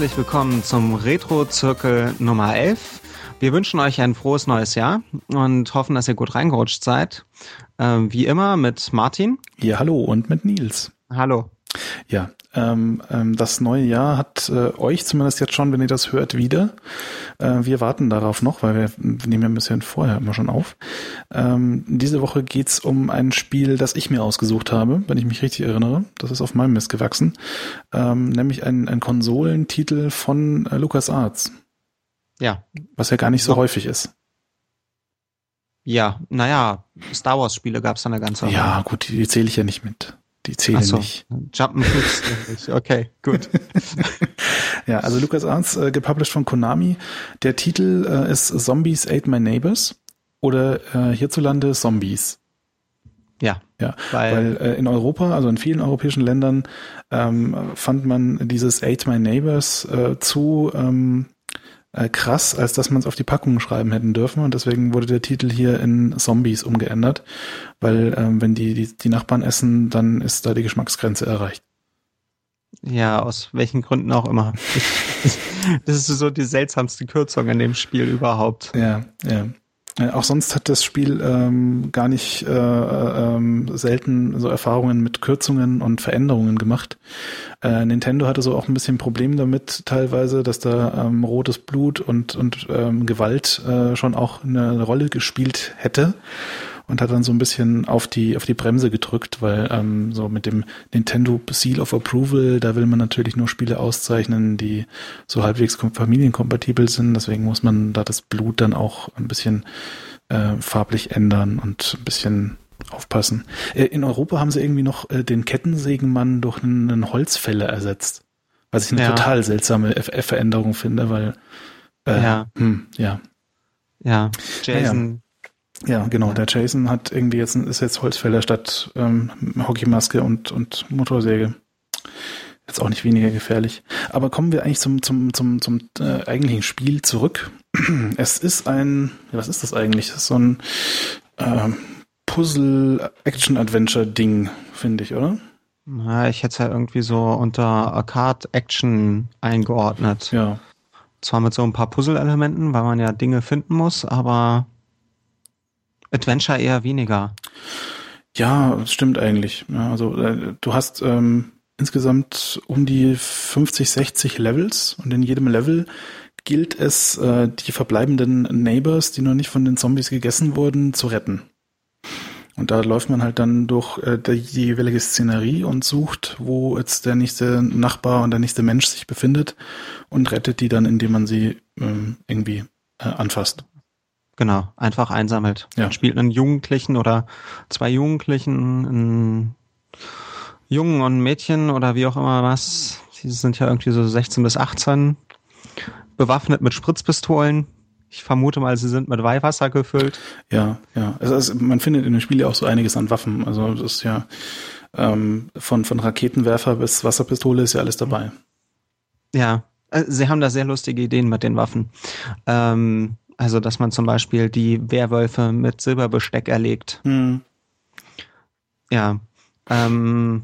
Herzlich willkommen zum Retro-Zirkel Nummer 11. Wir wünschen euch ein frohes neues Jahr und hoffen, dass ihr gut reingerutscht seid. Ähm, wie immer mit Martin. Ja, hallo und mit Nils. Hallo. Ja, ähm, ähm, das neue Jahr hat äh, euch zumindest jetzt schon, wenn ihr das hört, wieder. Äh, wir warten darauf noch, weil wir, nehmen ja ein bisschen vorher immer schon auf. Ähm, diese Woche geht's um ein Spiel, das ich mir ausgesucht habe, wenn ich mich richtig erinnere. Das ist auf meinem Mist gewachsen. Ähm, nämlich ein, ein Konsolentitel von äh, LucasArts. Ja. Was ja gar nicht so, so. häufig ist. Ja, naja, Star Wars Spiele gab's dann eine ganze Reihe. Ja, gut, die, die zähle ich ja nicht mit. Die zählen so. nicht. Jump'n'Flix nicht. Okay, gut. ja, also LucasArts, äh, gepublished von Konami. Der Titel äh, ist Zombies Ate My Neighbors oder äh, hierzulande Zombies. Ja. Ja, weil, weil äh, in Europa, also in vielen europäischen Ländern, ähm, fand man dieses Ate My Neighbors äh, zu ähm, äh, krass, als dass man es auf die Packungen schreiben hätten dürfen. Und deswegen wurde der Titel hier in Zombies umgeändert, weil ähm, wenn die, die, die Nachbarn essen, dann ist da die Geschmacksgrenze erreicht. Ja, aus welchen Gründen auch immer. das ist so die seltsamste Kürzung in dem Spiel überhaupt. Ja, ja. Äh, auch sonst hat das Spiel ähm, gar nicht äh, ähm, selten so Erfahrungen mit Kürzungen und Veränderungen gemacht. Äh, Nintendo hatte so auch ein bisschen Problem damit teilweise, dass da ähm, rotes Blut und, und ähm, Gewalt äh, schon auch eine Rolle gespielt hätte und hat dann so ein bisschen auf die auf die Bremse gedrückt, weil ähm, so mit dem Nintendo Seal of Approval, da will man natürlich nur Spiele auszeichnen, die so halbwegs familienkompatibel sind. Deswegen muss man da das Blut dann auch ein bisschen äh, farblich ändern und ein bisschen aufpassen. Äh, in Europa haben sie irgendwie noch äh, den Kettensägenmann durch einen, einen Holzfäller ersetzt, was ich eine ja. total seltsame F Veränderung finde, weil äh, ja. Hm, ja. Ja, Jason ja, genau. Der Jason hat irgendwie jetzt ist jetzt Holzfäller statt ähm, Hockeymaske und und Motorsäge. Jetzt auch nicht weniger gefährlich. Aber kommen wir eigentlich zum zum zum zum äh, eigentlichen Spiel zurück. es ist ein, was ist das eigentlich? Das ist so ein äh, Puzzle Action Adventure Ding, finde ich, oder? Na, ich hätte es ja irgendwie so unter Arcade Action eingeordnet. Ja. Zwar mit so ein paar Puzzle-Elementen, weil man ja Dinge finden muss, aber Adventure eher weniger. Ja, das stimmt eigentlich. Ja, also äh, du hast ähm, insgesamt um die 50, 60 Levels und in jedem Level gilt es, äh, die verbleibenden Neighbors, die noch nicht von den Zombies gegessen wurden, zu retten. Und da läuft man halt dann durch äh, die, jeweilige Szenerie und sucht, wo jetzt der nächste Nachbar und der nächste Mensch sich befindet und rettet die dann, indem man sie ähm, irgendwie äh, anfasst. Genau, einfach einsammelt. Ja. Man spielt einen Jugendlichen oder zwei Jugendlichen, einen Jungen und ein Mädchen oder wie auch immer was. Sie sind ja irgendwie so 16 bis 18, bewaffnet mit Spritzpistolen. Ich vermute mal, sie sind mit Weihwasser gefüllt. Ja, ja. Also, also man findet in dem Spiel ja auch so einiges an Waffen. Also das ist ja ähm, von, von Raketenwerfer bis Wasserpistole ist ja alles dabei. Ja, äh, sie haben da sehr lustige Ideen mit den Waffen. Ähm, also, dass man zum Beispiel die Werwölfe mit Silberbesteck erlegt. Mhm. Ja. Ähm,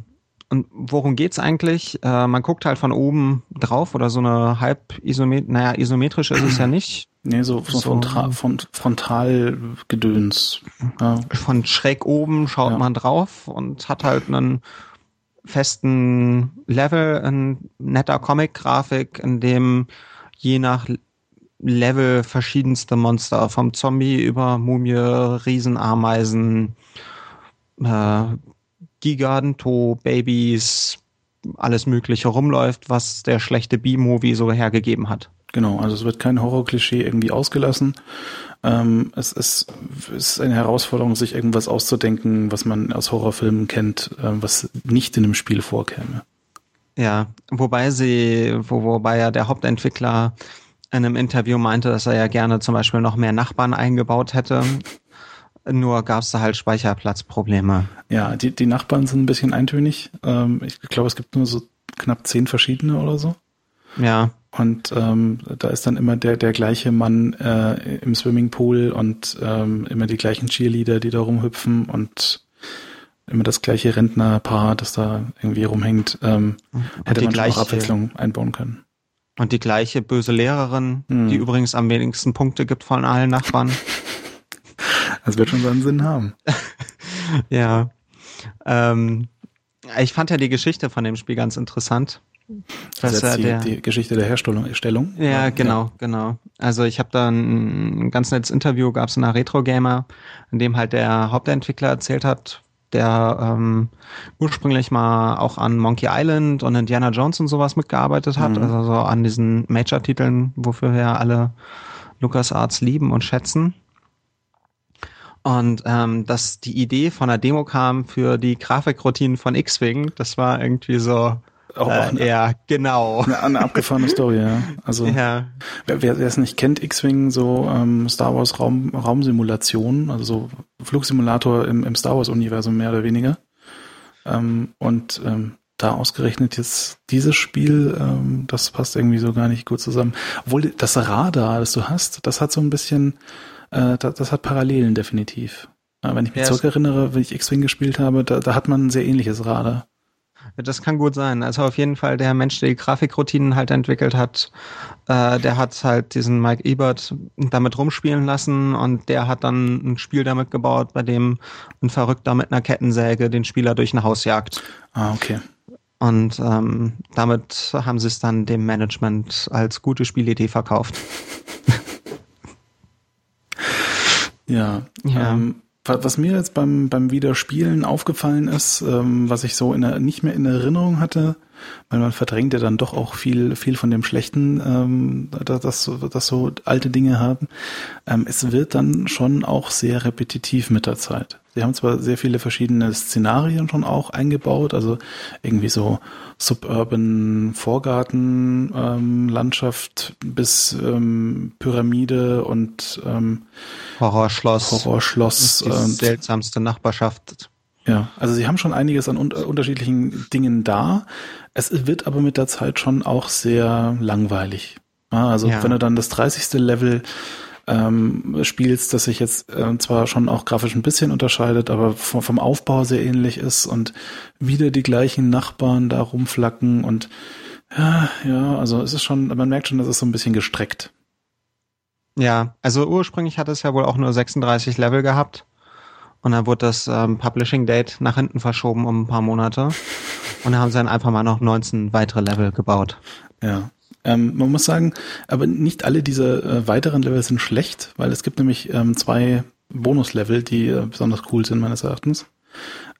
und worum geht's eigentlich? Äh, man guckt halt von oben drauf oder so eine halb isomet naja, isometrisch ist es ja nicht. Nee, so, so, so Frontal, Frontalgedöns. Ja. Von schräg oben schaut ja. man drauf und hat halt einen festen Level, ein netter Comic-Grafik, in dem je nach Level verschiedenste Monster, vom Zombie über Mumie, Riesenameisen, äh, Giganto, Babys, alles Mögliche rumläuft, was der schlechte B-Movie so hergegeben hat. Genau, also es wird kein Horrorklischee irgendwie ausgelassen. Ähm, es, ist, es ist eine Herausforderung, sich irgendwas auszudenken, was man aus Horrorfilmen kennt, äh, was nicht in einem Spiel vorkäme. Ja, wobei sie, wo, wobei ja der Hauptentwickler in einem Interview meinte, dass er ja gerne zum Beispiel noch mehr Nachbarn eingebaut hätte. Nur gab es da halt Speicherplatzprobleme. Ja, die, die Nachbarn sind ein bisschen eintönig. Ähm, ich glaube, es gibt nur so knapp zehn verschiedene oder so. Ja. Und ähm, da ist dann immer der, der gleiche Mann äh, im Swimmingpool und ähm, immer die gleichen Cheerleader, die da rumhüpfen und immer das gleiche Rentnerpaar, das da irgendwie rumhängt, ähm, hätte man gleiche, auch Abwechslung einbauen können. Und die gleiche böse Lehrerin, hm. die übrigens am wenigsten Punkte gibt von allen Nachbarn. Das wird schon seinen Sinn haben. ja. Ähm, ich fand ja die Geschichte von dem Spiel ganz interessant. Das ist die, die Geschichte der Herstellung. Ja, genau, ja. genau. Also ich habe da ein, ganz nettes Interview, gab es in einer Retro Gamer, in dem halt der Hauptentwickler erzählt hat, der ähm, ursprünglich mal auch an Monkey Island und Indiana Jones und sowas mitgearbeitet hat, mhm. also so an diesen Major-Titeln, wofür wir alle LucasArts lieben und schätzen. Und ähm, dass die Idee von der Demo kam für die Grafikroutinen von X-Wing, das war irgendwie so, auch, äh, eine, ja, genau. Eine, eine abgefahrene Story, ja. Also ja. wer, wer es nicht kennt, X-Wing, so ähm, Star Wars Raum, Raumsimulation, also so Flugsimulator im, im Star Wars-Universum mehr oder weniger. Ähm, und ähm, da ausgerechnet jetzt dieses Spiel, ähm, das passt irgendwie so gar nicht gut zusammen. Obwohl das Radar, das du hast, das hat so ein bisschen, äh, das, das hat Parallelen definitiv. Äh, wenn ich mich ja, zurückerinnere, wenn ich X-Wing gespielt habe, da, da hat man ein sehr ähnliches Radar. Das kann gut sein. Also auf jeden Fall der Mensch, der die Grafikroutinen halt entwickelt hat, äh, der hat halt diesen Mike Ebert damit rumspielen lassen und der hat dann ein Spiel damit gebaut, bei dem ein Verrückter mit einer Kettensäge den Spieler durch ein Haus jagt. Ah, okay. Und ähm, damit haben sie es dann dem Management als gute Spielidee verkauft. ja. ja. Ähm, was mir jetzt beim, beim Wiederspielen aufgefallen ist, ähm, was ich so in der, nicht mehr in Erinnerung hatte, weil man verdrängt ja dann doch auch viel, viel von dem Schlechten, ähm, dass, dass, so alte Dinge haben. Ähm, es wird dann schon auch sehr repetitiv mit der Zeit. Sie haben zwar sehr viele verschiedene Szenarien schon auch eingebaut, also irgendwie so suburban Vorgarten, ähm, Landschaft bis ähm, Pyramide und ähm, Horrorschloss. Horrorschloss. Die seltsamste Nachbarschaft. Ja, also sie haben schon einiges an un unterschiedlichen Dingen da. Es wird aber mit der Zeit schon auch sehr langweilig. Ja, also ja. wenn du dann das 30. Level ähm, spielst, das sich jetzt äh, zwar schon auch grafisch ein bisschen unterscheidet, aber vom, vom Aufbau sehr ähnlich ist und wieder die gleichen Nachbarn da rumflacken und ja, ja, also es ist schon, man merkt schon, das ist so ein bisschen gestreckt. Ja, also ursprünglich hat es ja wohl auch nur 36 Level gehabt. Und dann wurde das ähm, Publishing Date nach hinten verschoben um ein paar Monate. Und dann haben sie dann einfach mal noch 19 weitere Level gebaut. Ja. Ähm, man muss sagen, aber nicht alle diese äh, weiteren Level sind schlecht, weil es gibt nämlich ähm, zwei Bonuslevel, die äh, besonders cool sind meines Erachtens.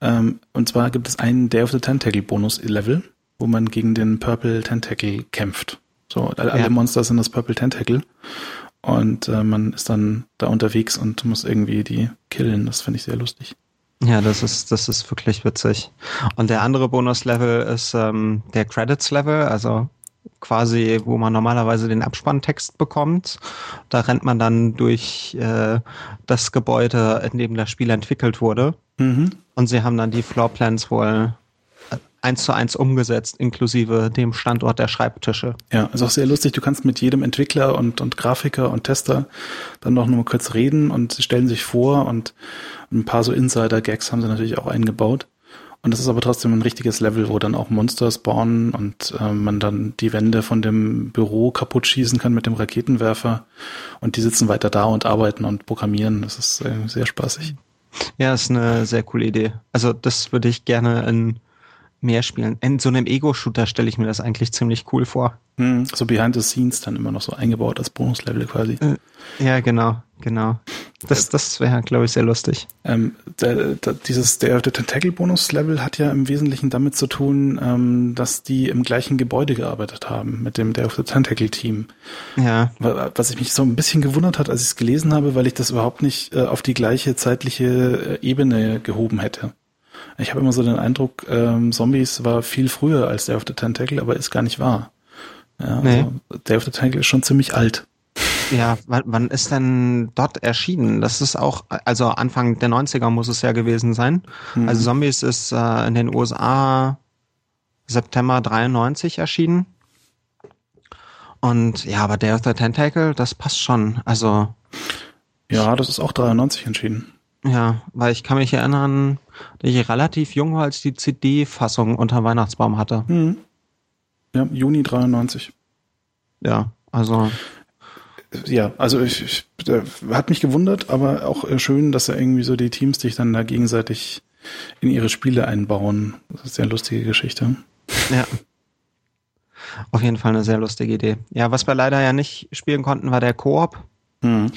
Ähm, und zwar gibt es einen Day of the Tentacle Bonus-Level, wo man gegen den Purple Tentacle kämpft. So, alle ja. Monster sind das Purple Tentacle. Und äh, man ist dann da unterwegs und muss irgendwie die killen. Das finde ich sehr lustig. Ja, das ist, das ist wirklich witzig. Und der andere Bonus-Level ist ähm, der Credits-Level, also quasi, wo man normalerweise den Abspanntext bekommt. Da rennt man dann durch äh, das Gebäude, in dem das Spiel entwickelt wurde. Mhm. Und sie haben dann die Floorplans wohl eins zu eins umgesetzt, inklusive dem Standort der Schreibtische. Ja, ist auch sehr lustig. Du kannst mit jedem Entwickler und, und Grafiker und Tester dann noch nur kurz reden und sie stellen sich vor und ein paar so Insider-Gags haben sie natürlich auch eingebaut. Und das ist aber trotzdem ein richtiges Level, wo dann auch Monster spawnen und äh, man dann die Wände von dem Büro kaputt schießen kann mit dem Raketenwerfer. Und die sitzen weiter da und arbeiten und programmieren. Das ist äh, sehr spaßig. Ja, ist eine sehr coole Idee. Also das würde ich gerne in mehr spielen. In so einem Ego-Shooter stelle ich mir das eigentlich ziemlich cool vor. Hm, so behind the scenes dann immer noch so eingebaut als Bonuslevel quasi. Äh, ja, genau, genau. Das, das wäre, glaube ich, sehr lustig. Ähm, der, der, dieses, der, der Tentacle-Bonus-Level hat ja im Wesentlichen damit zu tun, ähm, dass die im gleichen Gebäude gearbeitet haben, mit dem Day of the Tentacle-Team. Ja. Was ich mich so ein bisschen gewundert hat, als ich es gelesen habe, weil ich das überhaupt nicht äh, auf die gleiche zeitliche äh, Ebene gehoben hätte. Ich habe immer so den Eindruck, ähm, Zombies war viel früher als Day of the Tentacle, aber ist gar nicht wahr. Ja, nee. also Day of the Tentacle ist schon ziemlich alt. Ja, wann, wann ist denn dort erschienen? Das ist auch, also Anfang der 90er muss es ja gewesen sein. Mhm. Also Zombies ist äh, in den USA September 93 erschienen. Und ja, aber Day of the Tentacle, das passt schon. Also. Ja, das ist auch 93 entschieden. Ja, weil ich kann mich erinnern, dass ich relativ jung war, als die CD-Fassung unter Weihnachtsbaum hatte. Mhm. Ja, Juni 93. Ja, also. Ja, also ich, ich hat mich gewundert, aber auch äh, schön, dass er irgendwie so die Teams sich dann da gegenseitig in ihre Spiele einbauen. Das ist eine sehr lustige Geschichte. Ja. Auf jeden Fall eine sehr lustige Idee. Ja, was wir leider ja nicht spielen konnten, war der Koop. Mhm.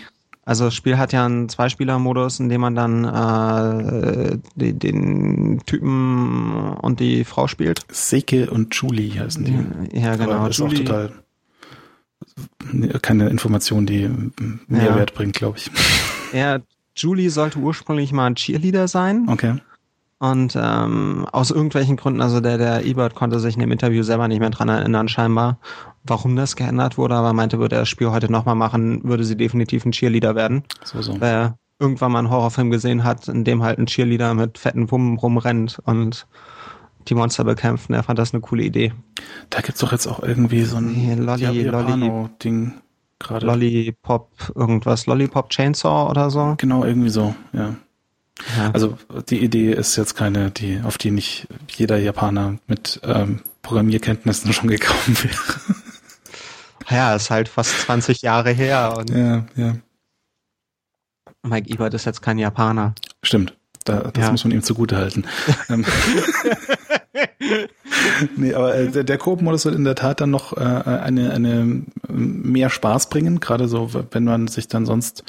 Also das Spiel hat ja einen Zweispieler-Modus, in dem man dann äh, die, den Typen und die Frau spielt. Seke und Julie heißen die. Ja, genau. Aber das Julie. ist auch total keine Information, die Mehrwert ja. bringt, glaube ich. Ja, Julie sollte ursprünglich mal ein Cheerleader sein. Okay. Und ähm, aus irgendwelchen Gründen, also der, der Ebert konnte sich in dem Interview selber nicht mehr dran erinnern, scheinbar, warum das geändert wurde, aber meinte, würde er das Spiel heute nochmal machen, würde sie definitiv ein Cheerleader werden. So, so. Weil er irgendwann mal einen Horrorfilm gesehen hat, in dem halt ein Cheerleader mit fetten Wummen rumrennt und die Monster bekämpft. Und er fand das eine coole Idee. Da gibt's doch jetzt auch irgendwie so ein Lolli, Lolli, gerade. Lollipop, irgendwas, Lollipop Chainsaw oder so. Genau, irgendwie so, ja. Ja. Also die Idee ist jetzt keine, die, auf die nicht jeder Japaner mit ähm, Programmierkenntnissen schon gekommen wäre. Ja, ist halt fast 20 Jahre her. Ja, ja. Mike Ebert ist jetzt kein Japaner. Stimmt. Da, das ja. muss man ihm zugute halten. Ähm, nee, aber äh, der, der Koop-Modus wird in der Tat dann noch äh, eine, eine mehr Spaß bringen, gerade so, wenn man sich dann sonst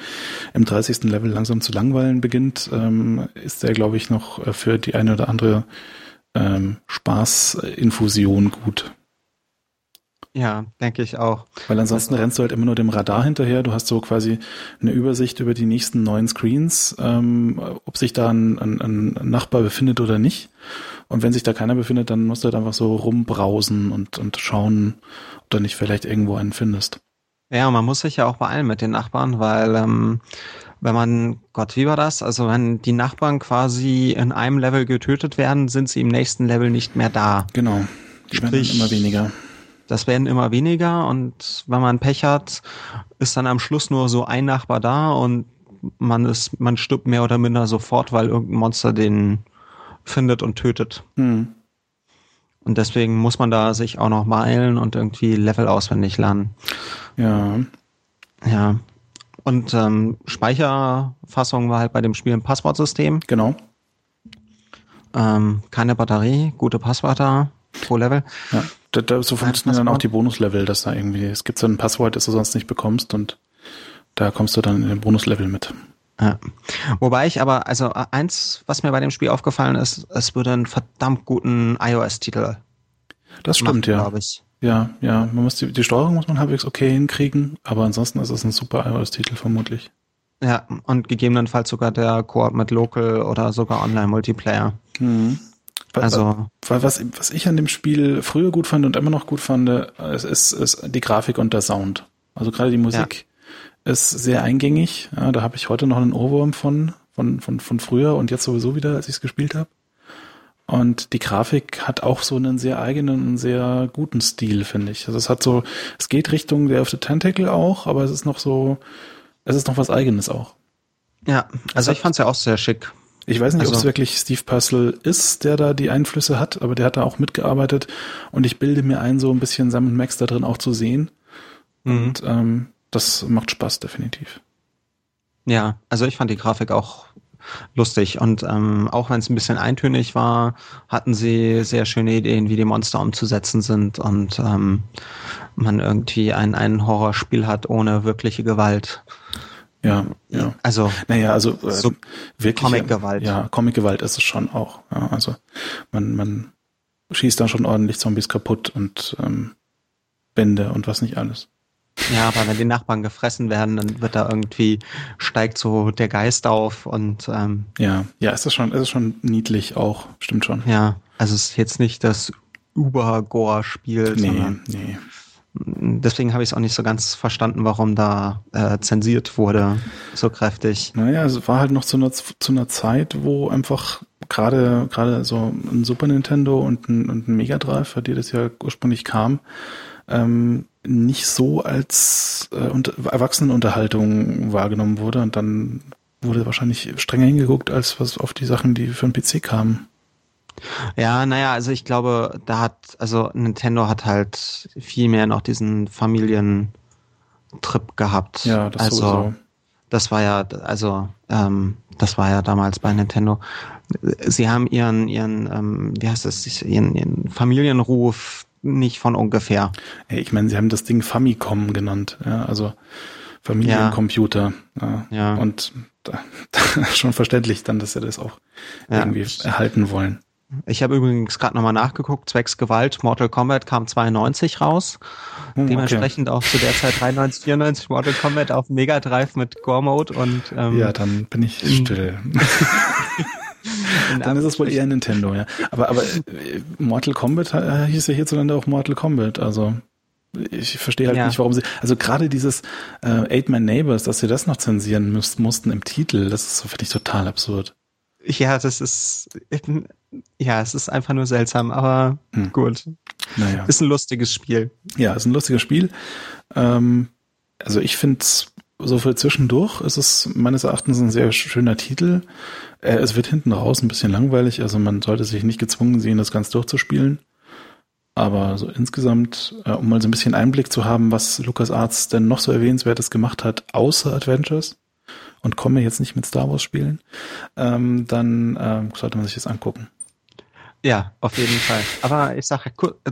im 30. Level langsam zu langweilen beginnt, ähm, ist der, glaube ich, noch äh, für die eine oder andere ähm, Spaßinfusion gut. Ja, denke ich auch. Weil ansonsten also, rennst du halt immer nur dem Radar hinterher. Du hast so quasi eine Übersicht über die nächsten neuen Screens, ähm, ob sich da ein, ein, ein Nachbar befindet oder nicht. Und wenn sich da keiner befindet, dann musst du halt einfach so rumbrausen und, und schauen, ob du nicht vielleicht irgendwo einen findest. Ja, man muss sich ja auch beeilen mit den Nachbarn, weil ähm, wenn man, Gott, wie war das? Also wenn die Nachbarn quasi in einem Level getötet werden, sind sie im nächsten Level nicht mehr da. Genau. Die Sprich, werden immer weniger. Das werden immer weniger und wenn man Pech hat, ist dann am Schluss nur so ein Nachbar da und man ist, man stirbt mehr oder minder sofort, weil irgendein Monster den findet und tötet. Hm. Und deswegen muss man da sich auch noch meilen und irgendwie Level auswendig lernen. Ja. Ja. Und ähm, Speicherfassung war halt bei dem Spiel ein Passwortsystem. Genau. Ähm, keine Batterie, gute Passwörter pro Level. Ja, da, da, so funktionieren dann auch die Bonuslevel, dass da irgendwie, es gibt so ein Passwort, das du sonst nicht bekommst und da kommst du dann in den Bonuslevel mit. Ja. Wobei ich aber, also eins, was mir bei dem Spiel aufgefallen ist, es würde einen verdammt guten iOS-Titel. Das stimmt, machen, ja. Glaube ich. Ja, ja, man muss die, die Steuerung muss man halbwegs okay hinkriegen, aber ansonsten ist es ein super iOS-Titel vermutlich. Ja, und gegebenenfalls sogar der Koop mit Local oder sogar Online-Multiplayer. Mhm. Also was, was ich an dem Spiel früher gut fand und immer noch gut fand, ist, ist, ist die Grafik und der Sound. Also gerade die Musik ist sehr eingängig. Ja, da habe ich heute noch einen Ohrwurm von, von, von, von früher und jetzt sowieso wieder, als ich es gespielt habe. Und die Grafik hat auch so einen sehr eigenen und sehr guten Stil, finde ich. Also es hat so, es geht Richtung der of the Tentacle auch, aber es ist noch so, es ist noch was Eigenes auch. Ja, also ich fand es ja auch sehr schick. Ich weiß nicht, also, ob es wirklich Steve Puzzle ist, der da die Einflüsse hat, aber der hat da auch mitgearbeitet und ich bilde mir ein, so ein bisschen Sam Max da drin auch zu sehen. Mhm. Und ähm, das macht Spaß, definitiv. Ja, also ich fand die Grafik auch lustig und ähm, auch wenn es ein bisschen eintönig war, hatten sie sehr schöne Ideen, wie die Monster umzusetzen sind und ähm, man irgendwie ein, ein Horrorspiel hat ohne wirkliche Gewalt. Ja, ja. Also, naja, also äh, so wirklich Comic-Gewalt. Ja, Comic-Gewalt ist es schon auch. Ja, also man, man schießt dann schon ordentlich Zombies kaputt und ähm, Bände und was nicht alles. Ja, aber wenn die Nachbarn gefressen werden, dann wird da irgendwie, steigt so der Geist auf und ähm, Ja, ja, ist das schon, ist es schon niedlich auch, stimmt schon. Ja, also es ist jetzt nicht das Uber-Gore-Spiel. Nee, nee. Deswegen habe ich es auch nicht so ganz verstanden, warum da äh, zensiert wurde, so kräftig. Naja, es war halt noch zu einer, zu einer Zeit, wo einfach gerade gerade so ein Super Nintendo und ein, und ein Mega Drive, für die das ja ursprünglich kam, ähm, nicht so als äh, unter, Erwachsenenunterhaltung wahrgenommen wurde und dann wurde wahrscheinlich strenger hingeguckt, als was auf die Sachen, die für den PC kamen. Ja, naja, also ich glaube, da hat, also Nintendo hat halt viel mehr noch diesen Familientrip gehabt. Ja, das also, sowieso. Das war ja, also, ähm, das war ja damals bei Nintendo. Sie haben ihren, ihren, ähm, wie heißt das, ihren, ihren Familienruf nicht von ungefähr. Hey, ich meine, sie haben das Ding Famicom genannt, ja, also Familiencomputer. Ja. ja. Und da, da schon verständlich dann, dass sie das auch ja. irgendwie erhalten wollen. Ich habe übrigens gerade nochmal nachgeguckt, zwecks Gewalt, Mortal Kombat kam 92 raus. Hm, Dementsprechend okay. auch zu der Zeit 93, 94 Mortal Kombat auf Mega Drive mit Gore Mode und ähm, Ja, dann bin ich still. dann ist es wohl eher Nintendo, ja. Aber, aber äh, Mortal Kombat äh, hieß ja hierzulande auch Mortal Kombat, also ich verstehe halt ja. nicht, warum sie, also gerade dieses äh, Eight Man Neighbors, dass sie das noch zensieren müsst, mussten im Titel, das ist so, finde ich total absurd. Ja, das ist, ja, es ist einfach nur seltsam, aber hm. gut. Naja. Ist ein lustiges Spiel. Ja, ist ein lustiges Spiel. Ähm, also ich finde so für zwischendurch ist es meines Erachtens ein sehr schöner Titel. Äh, es wird hinten raus ein bisschen langweilig, also man sollte sich nicht gezwungen sehen, das ganz durchzuspielen. Aber so insgesamt, äh, um mal so ein bisschen Einblick zu haben, was Lucas Arts denn noch so erwähnenswertes gemacht hat, außer Adventures, und komme jetzt nicht mit Star Wars spielen, ähm, dann äh, sollte man sich das angucken. Ja, auf jeden Fall. Aber ich sage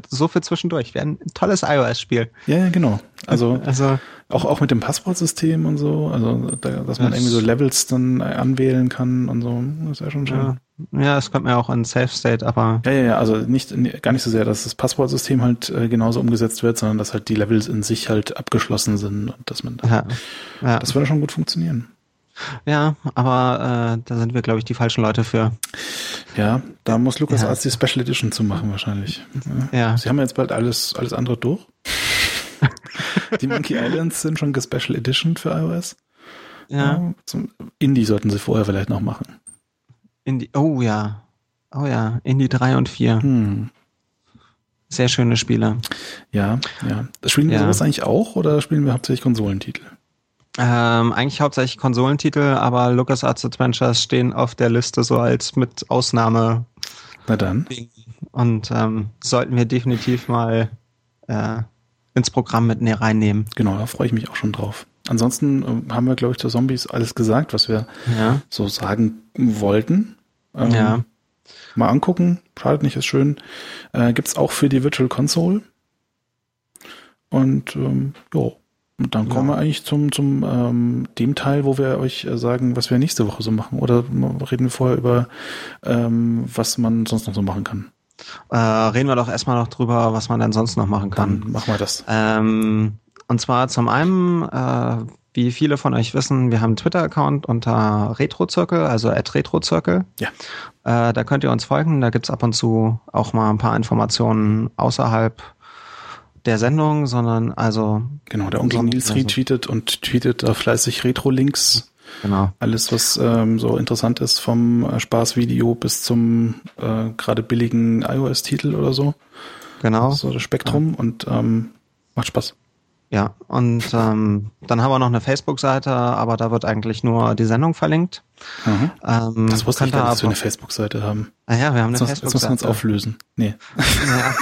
so viel zwischendurch. Wäre ein tolles iOS-Spiel. Ja, ja, genau. Also, also auch, auch mit dem Passwortsystem und so, also da, dass man irgendwie so Levels dann anwählen kann und so, das wäre schon schön. Ja. Ja, es kommt mir auch in Safe State, aber. Ja, ja, ja, also nicht, gar nicht so sehr, dass das Passwortsystem halt äh, genauso umgesetzt wird, sondern dass halt die Levels in sich halt abgeschlossen sind und dass man da, ja, ja. das würde schon gut funktionieren. Ja, aber äh, da sind wir, glaube ich, die falschen Leute für. Ja, da muss Lukas ja. Arzt die Special Edition zu machen wahrscheinlich. Ja. ja. Sie haben jetzt bald alles, alles andere durch. die Monkey Islands sind schon Special Edition für iOS. Ja. ja Indie sollten sie vorher vielleicht noch machen. Indie, oh ja. Oh ja, Indie 3 und 4. Hm. Sehr schöne Spiele. Ja, ja. Spielen wir ja. sowas eigentlich auch oder spielen wir hauptsächlich Konsolentitel? Ähm, eigentlich hauptsächlich Konsolentitel, aber LucasArts Adventures stehen auf der Liste so als mit Ausnahme. Na dann. Und ähm, sollten wir definitiv mal äh, ins Programm mit näher reinnehmen. Genau, da freue ich mich auch schon drauf. Ansonsten äh, haben wir, glaube ich, zu Zombies alles gesagt, was wir ja. so sagen wollten. Ähm, ja. Mal angucken, schadet nicht, ist schön. Äh, Gibt es auch für die Virtual Console. Und ähm, jo, und dann kommen ja. wir eigentlich zum, zum ähm, dem Teil, wo wir euch äh, sagen, was wir nächste Woche so machen. Oder reden wir vorher über, ähm, was man sonst noch so machen kann? Äh, reden wir doch erstmal noch drüber, was man denn sonst noch machen kann. Dann machen wir das. Ähm, und zwar zum einen, äh, wie viele von euch wissen, wir haben einen Twitter-Account unter RetroZirkel, also at RetroZirkel. Ja. Äh, da könnt ihr uns folgen. Da gibt's ab und zu auch mal ein paar Informationen außerhalb der Sendung, sondern also. Genau, der Onkel Nils also, retweetet und tweetet da fleißig Retro-Links. Genau. Alles, was ähm, so interessant ist, vom äh, Spaßvideo bis zum äh, gerade billigen iOS-Titel oder so. Genau. So das Spektrum ja. und ähm, macht Spaß. Ja, und ähm, dann haben wir noch eine Facebook-Seite, aber da wird eigentlich nur die Sendung verlinkt. Mhm. Ähm, das wusste ich gar nicht, dass wir eine Facebook-Seite haben. Ah ja, wir haben eine Facebook-Seite. Jetzt müssen wir uns auflösen. Nee. Ja.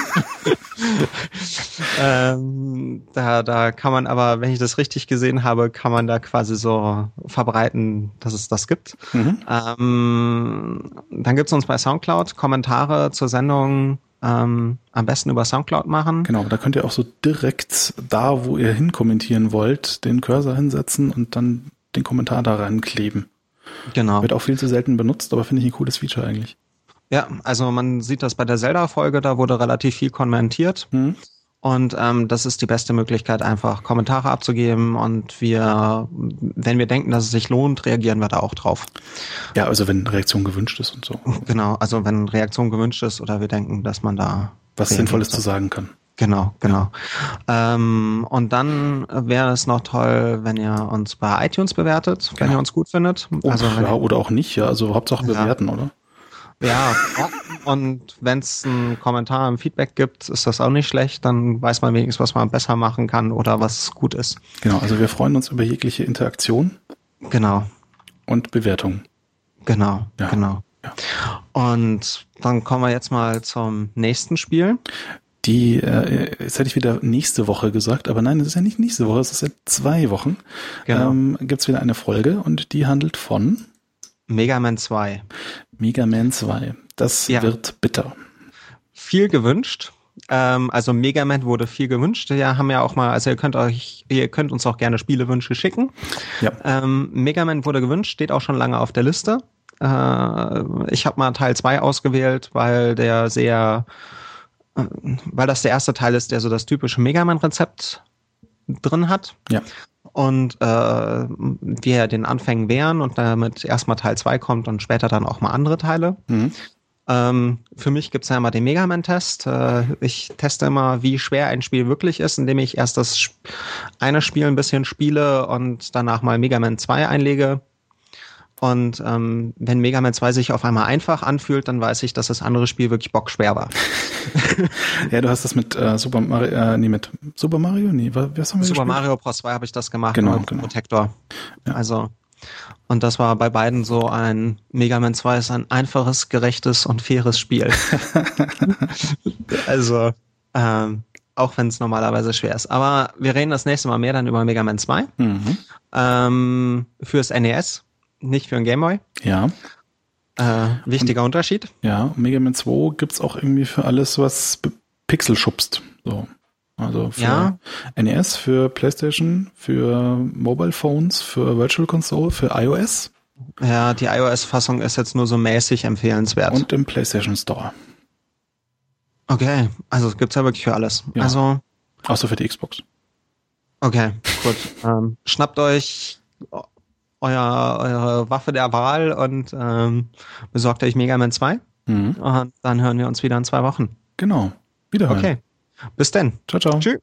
ähm, da, da kann man aber, wenn ich das richtig gesehen habe, kann man da quasi so verbreiten, dass es das gibt. Mhm. Ähm, dann gibt's uns bei Soundcloud Kommentare zur Sendung ähm, am besten über Soundcloud machen. Genau, da könnt ihr auch so direkt da, wo ihr hin kommentieren wollt, den Cursor hinsetzen und dann den Kommentar da rankleben. Genau. Wird auch viel zu selten benutzt, aber finde ich ein cooles Feature eigentlich. Ja, also man sieht das bei der Zelda-Folge, da wurde relativ viel kommentiert. Mhm. Und ähm, das ist die beste Möglichkeit, einfach Kommentare abzugeben. Und wir, wenn wir denken, dass es sich lohnt, reagieren wir da auch drauf. Ja, also wenn Reaktion gewünscht ist und so. Genau, also wenn Reaktion gewünscht ist oder wir denken, dass man da was Sinnvolles zu sagen kann. Genau, genau. Ähm, und dann wäre es noch toll, wenn ihr uns bei iTunes bewertet, wenn genau. ihr uns gut findet. Also, ja, oder auch nicht, ja. Also Hauptsache bewerten, ja. oder? Ja, und wenn es einen Kommentar, ein Feedback gibt, ist das auch nicht schlecht. Dann weiß man wenigstens, was man besser machen kann oder was gut ist. Genau, also wir freuen uns über jegliche Interaktion. Genau. Und Bewertung. Genau, Ja. genau. Ja. Und dann kommen wir jetzt mal zum nächsten Spiel. Die, äh, jetzt hätte ich wieder nächste Woche gesagt, aber nein, es ist ja nicht nächste Woche, es ist in zwei Wochen. Genau. Ähm, gibt's wieder eine Folge und die handelt von Mega Man 2. Mega Man 2. Das Ja. wird bitter. Viel gewünscht. Ähm, also Mega Man wurde viel gewünscht. Ja, haben ja auch mal, also ihr könnt euch, ihr könnt uns auch gerne Spielewünsche schicken. Ja. Ähm, Mega Man wurde gewünscht, steht auch schon lange auf der Liste. Äh, ich habe mal Teil 2 ausgewählt, weil der sehr, äh, weil das der erste Teil ist, der so das typische Mega Man-Rezept drin hat. Ja. Und äh, wir den Anfängen wären und damit erstmal Teil 2 kommt und später dann auch mal andere Teile. Mhm. Ähm, für mich gibt's ja immer den Mega Man-Test. Äh, ich teste immer, wie schwer ein Spiel wirklich ist, indem ich erst das eine Spiel ein bisschen spiele und danach mal Mega Man 2 einlege. Und ähm, wenn Mega Man 2 sich auf einmal einfach anfühlt, dann weiß ich, dass das andere Spiel wirklich bockschwer war. Ja, du hast das mit äh, Super Mario, äh, nee, mit Super Mario? Nee, wa- was haben wir Super gespielt? Mario Bros. 2 habe ich das gemacht Genau, mit genau. Protector. Ja. Also und das war bei beiden so ein Mega Man 2 ist ein einfaches, gerechtes und faires Spiel. also ähm, auch wenn es normalerweise schwer ist. Aber wir reden das nächste Mal mehr dann über Mega Man 2. Mhm. Ähm, fürs NES, nicht für ein Gameboy. Ja, Äh, wichtiger Unterschied. ja. Mega Man 2 gibt's auch irgendwie für alles, was Pixel schubst. So. Also für Ja. NES, für PlayStation, für Mobile Phones, für Virtual Console, für iOS Ja, die iOS-Fassung ist jetzt nur so mäßig empfehlenswert. und im PlayStation Store. okay, also es gibt's ja wirklich für alles. Ja. Also Außer für die Xbox. Okay, gut. ähm, schnappt euch euer, eure Waffe der Wahl und ähm, besorgt euch Mega Man 2. Mhm. Und dann hören wir uns wieder in zwei Wochen. Genau. Wiederhören. Okay. Bis denn. Ciao, ciao. Tschüss.